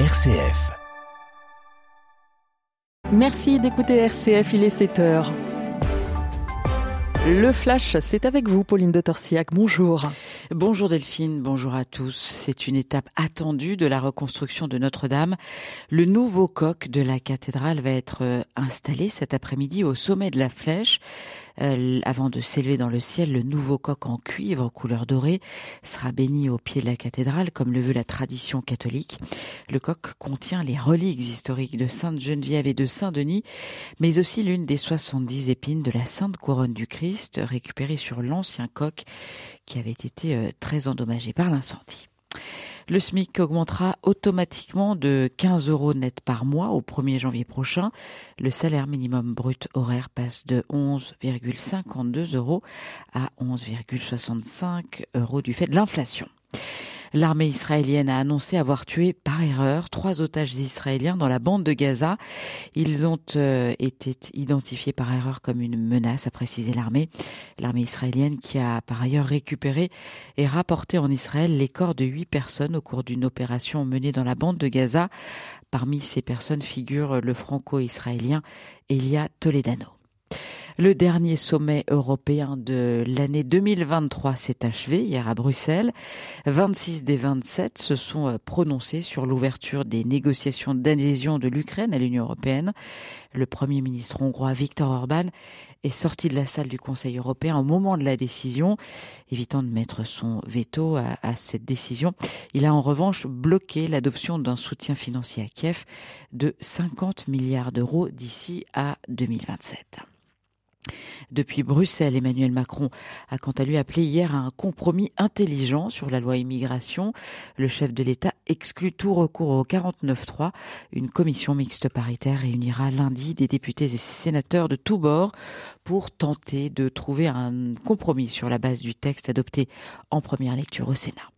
RCF. Merci d'écouter RCF, il est 7 heures. Le flash, c'est avec vous, Pauline de Torsiac. Bonjour. Bonjour Delphine, bonjour à tous. C'est une étape attendue de la reconstruction de Notre-Dame. Le nouveau coq de la cathédrale va être euh, installé cet après-midi au sommet de la flèche. Euh, avant de s'élever dans le ciel, le nouveau coq en cuivre couleur dorée sera béni au pied de la cathédrale comme le veut la tradition catholique. Le coq contient les reliques historiques de Sainte Geneviève et de Saint Denis, mais aussi l'une des 70 épines de la Sainte Couronne du Christ récupérée sur l'ancien coq qui avait été euh, très endommagé par l'incendie. Le SMIC augmentera automatiquement de 15 euros net par mois au 1er janvier prochain. Le salaire minimum brut horaire passe de 11,52 euros à 11,65 euros du fait de l'inflation. L'armée israélienne a annoncé avoir tué par erreur trois otages israéliens dans la bande de Gaza. Ils ont euh, été identifiés par erreur comme une menace, a précisé l'armée. L'armée israélienne qui a par ailleurs récupéré et rapporté en Israël les corps de huit personnes au cours d'une opération menée dans la bande de Gaza. Parmi ces personnes figure le franco-israélien Elia Toledano. Le dernier sommet européen de l'année 2023 s'est achevé hier à Bruxelles. 26 des 27 se sont euh, prononcés sur l'ouverture des négociations d'adhésion de l'Ukraine à l'Union européenne. Le Premier ministre hongrois Viktor Orban est sorti de la salle du Conseil européen au moment de la décision, évitant de mettre son veto à, à cette décision. Il a en revanche bloqué l'adoption d'un soutien financier à Kiev de 50 milliards d'euros d'ici à 2027. Depuis Bruxelles, Emmanuel Macron a quant à lui appelé hier à un compromis intelligent sur la loi immigration. Le chef de l'État exclut tout recours au 49-3. Une commission mixte paritaire réunira lundi des députés et sénateurs de tous bords pour tenter de trouver un compromis sur la base du texte adopté en première lecture au Sénat.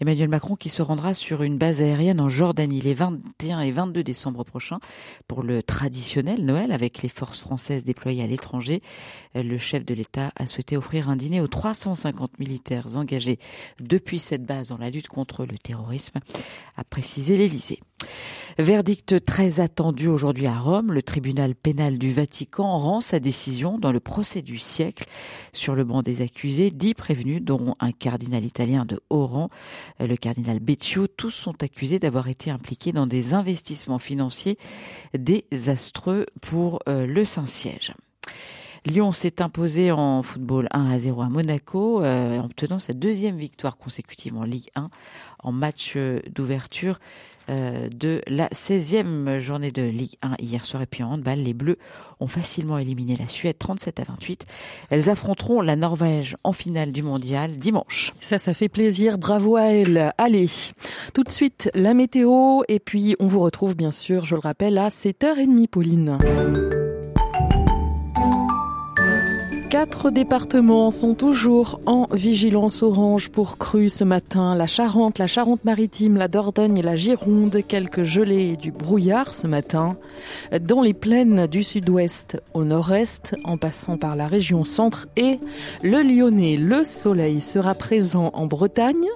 Emmanuel Macron qui se rendra sur une base aérienne en Jordanie les 21 et 22 décembre prochains pour le traditionnel Noël avec les forces françaises déployées à l'étranger. Le chef de l'État a souhaité offrir un dîner aux 350 militaires engagés depuis cette base dans la lutte contre le terrorisme, a précisé l'Élysée. Verdict très attendu aujourd'hui à Rome. Le tribunal pénal du Vatican rend sa décision dans le procès du siècle sur le banc des accusés, dix prévenus, dont un cardinal italien de haut rang, le cardinal Beccio. Tous sont accusés d'avoir été impliqués dans des investissements financiers désastreux pour euh, le Saint-Siège. Lyon s'est imposé en football 1 à 0 à Monaco, euh, en obtenant sa deuxième victoire consécutive en Ligue 1 en match euh, d'ouverture euh, de la 16e journée de Ligue 1 hier soir. Et puis en handball, les Bleus ont facilement éliminé la Suède 37 à 28. Elles affronteront la Norvège en finale du mondial dimanche. Ça, ça fait plaisir. Bravo à elles. Allez, tout de suite, la météo. Et puis, on vous retrouve bien sûr, je le rappelle, à 7h30, Pauline. Quatre départements sont toujours en vigilance orange pour crue ce matin. La Charente, la Charente-Maritime, la Dordogne et la Gironde. Quelques gelées et du brouillard ce matin. Dans les plaines du sud-ouest au nord-est, en passant par la région centre et le Lyonnais, le soleil sera présent en Bretagne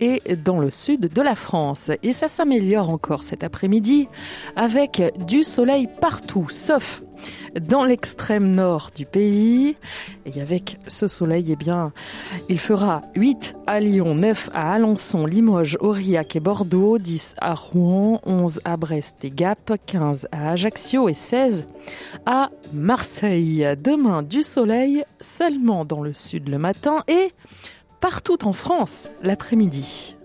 et dans le sud de la France. Et ça s'améliore encore cet après-midi avec du soleil partout, sauf dans l'extrême nord du pays. Et avec ce soleil, eh bien, il fera 8 à Lyon, 9 à Alençon, Limoges, Aurillac et Bordeaux, 10 à Rouen, 11 à Brest et Gap, 15 à Ajaccio et 16 à Marseille. Demain, du soleil seulement dans le sud le matin et partout en France l'après-midi.